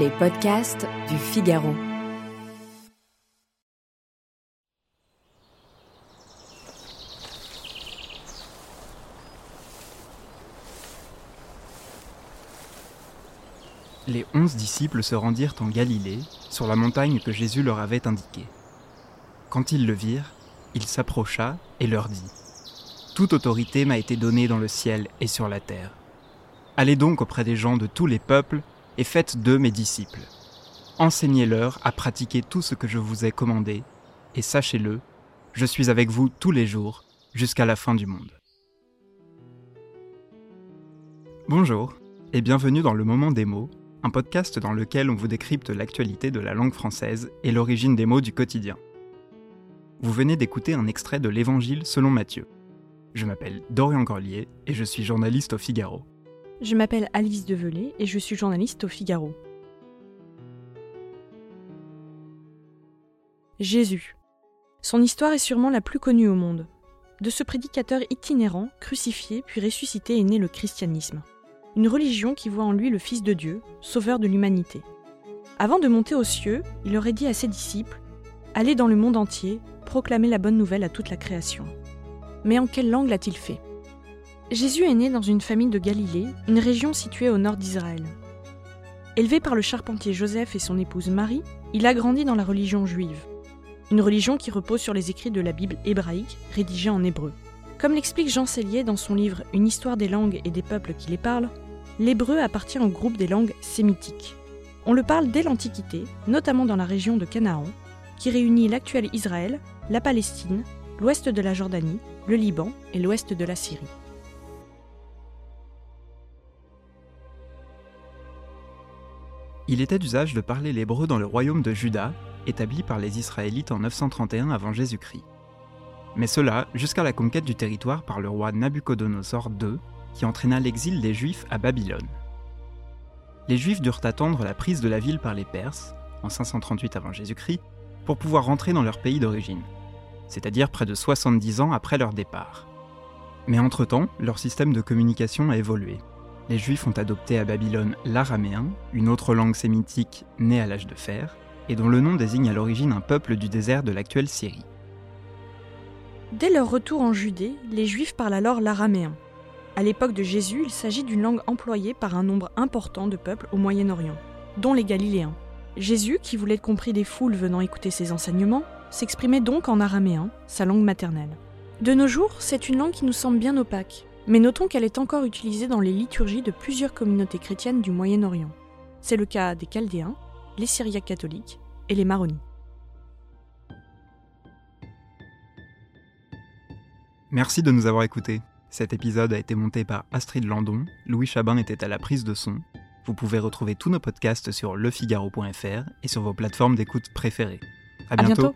Les podcasts du Figaro. Les onze disciples se rendirent en Galilée, sur la montagne que Jésus leur avait indiquée. Quand ils le virent, il s'approcha et leur dit Toute autorité m'a été donnée dans le ciel et sur la terre. Allez donc auprès des gens de tous les peuples et faites d'eux mes disciples. Enseignez-leur à pratiquer tout ce que je vous ai commandé, et sachez-le, je suis avec vous tous les jours jusqu'à la fin du monde. Bonjour et bienvenue dans Le Moment des mots, un podcast dans lequel on vous décrypte l'actualité de la langue française et l'origine des mots du quotidien. Vous venez d'écouter un extrait de l'Évangile selon Matthieu. Je m'appelle Dorian Corlier et je suis journaliste au Figaro. Je m'appelle Alice Develay et je suis journaliste au Figaro. Jésus. Son histoire est sûrement la plus connue au monde. De ce prédicateur itinérant, crucifié puis ressuscité est né le christianisme. Une religion qui voit en lui le Fils de Dieu, sauveur de l'humanité. Avant de monter aux cieux, il aurait dit à ses disciples Allez dans le monde entier, proclamer la bonne nouvelle à toute la création. Mais en quelle langue l'a-t-il fait? Jésus est né dans une famille de Galilée, une région située au nord d'Israël. Élevé par le charpentier Joseph et son épouse Marie, il a grandi dans la religion juive, une religion qui repose sur les écrits de la Bible hébraïque rédigée en hébreu. Comme l'explique Jean Sellier dans son livre Une histoire des langues et des peuples qui les parlent, l'hébreu appartient au groupe des langues sémitiques. On le parle dès l'Antiquité, notamment dans la région de Canaan, qui réunit l'actuel Israël, la Palestine, l'ouest de la Jordanie, le Liban et l'ouest de la Syrie. Il était d'usage de parler l'hébreu dans le royaume de Juda, établi par les Israélites en 931 avant Jésus-Christ. Mais cela jusqu'à la conquête du territoire par le roi Nabuchodonosor II, qui entraîna l'exil des Juifs à Babylone. Les Juifs durent attendre la prise de la ville par les Perses, en 538 avant Jésus-Christ, pour pouvoir rentrer dans leur pays d'origine, c'est-à-dire près de 70 ans après leur départ. Mais entre-temps, leur système de communication a évolué les Juifs ont adopté à Babylone l'araméen, une autre langue sémitique née à l'âge de fer, et dont le nom désigne à l'origine un peuple du désert de l'actuelle Syrie. Dès leur retour en Judée, les Juifs parlent alors l'araméen. À l'époque de Jésus, il s'agit d'une langue employée par un nombre important de peuples au Moyen-Orient, dont les Galiléens. Jésus, qui voulait être compris des foules venant écouter ses enseignements, s'exprimait donc en araméen, sa langue maternelle. De nos jours, c'est une langue qui nous semble bien opaque, mais notons qu'elle est encore utilisée dans les liturgies de plusieurs communautés chrétiennes du Moyen-Orient. C'est le cas des Chaldéens, les Syriaques catholiques et les Maronies. Merci de nous avoir écoutés. Cet épisode a été monté par Astrid Landon, Louis Chabin était à la prise de son. Vous pouvez retrouver tous nos podcasts sur lefigaro.fr et sur vos plateformes d'écoute préférées. À bientôt.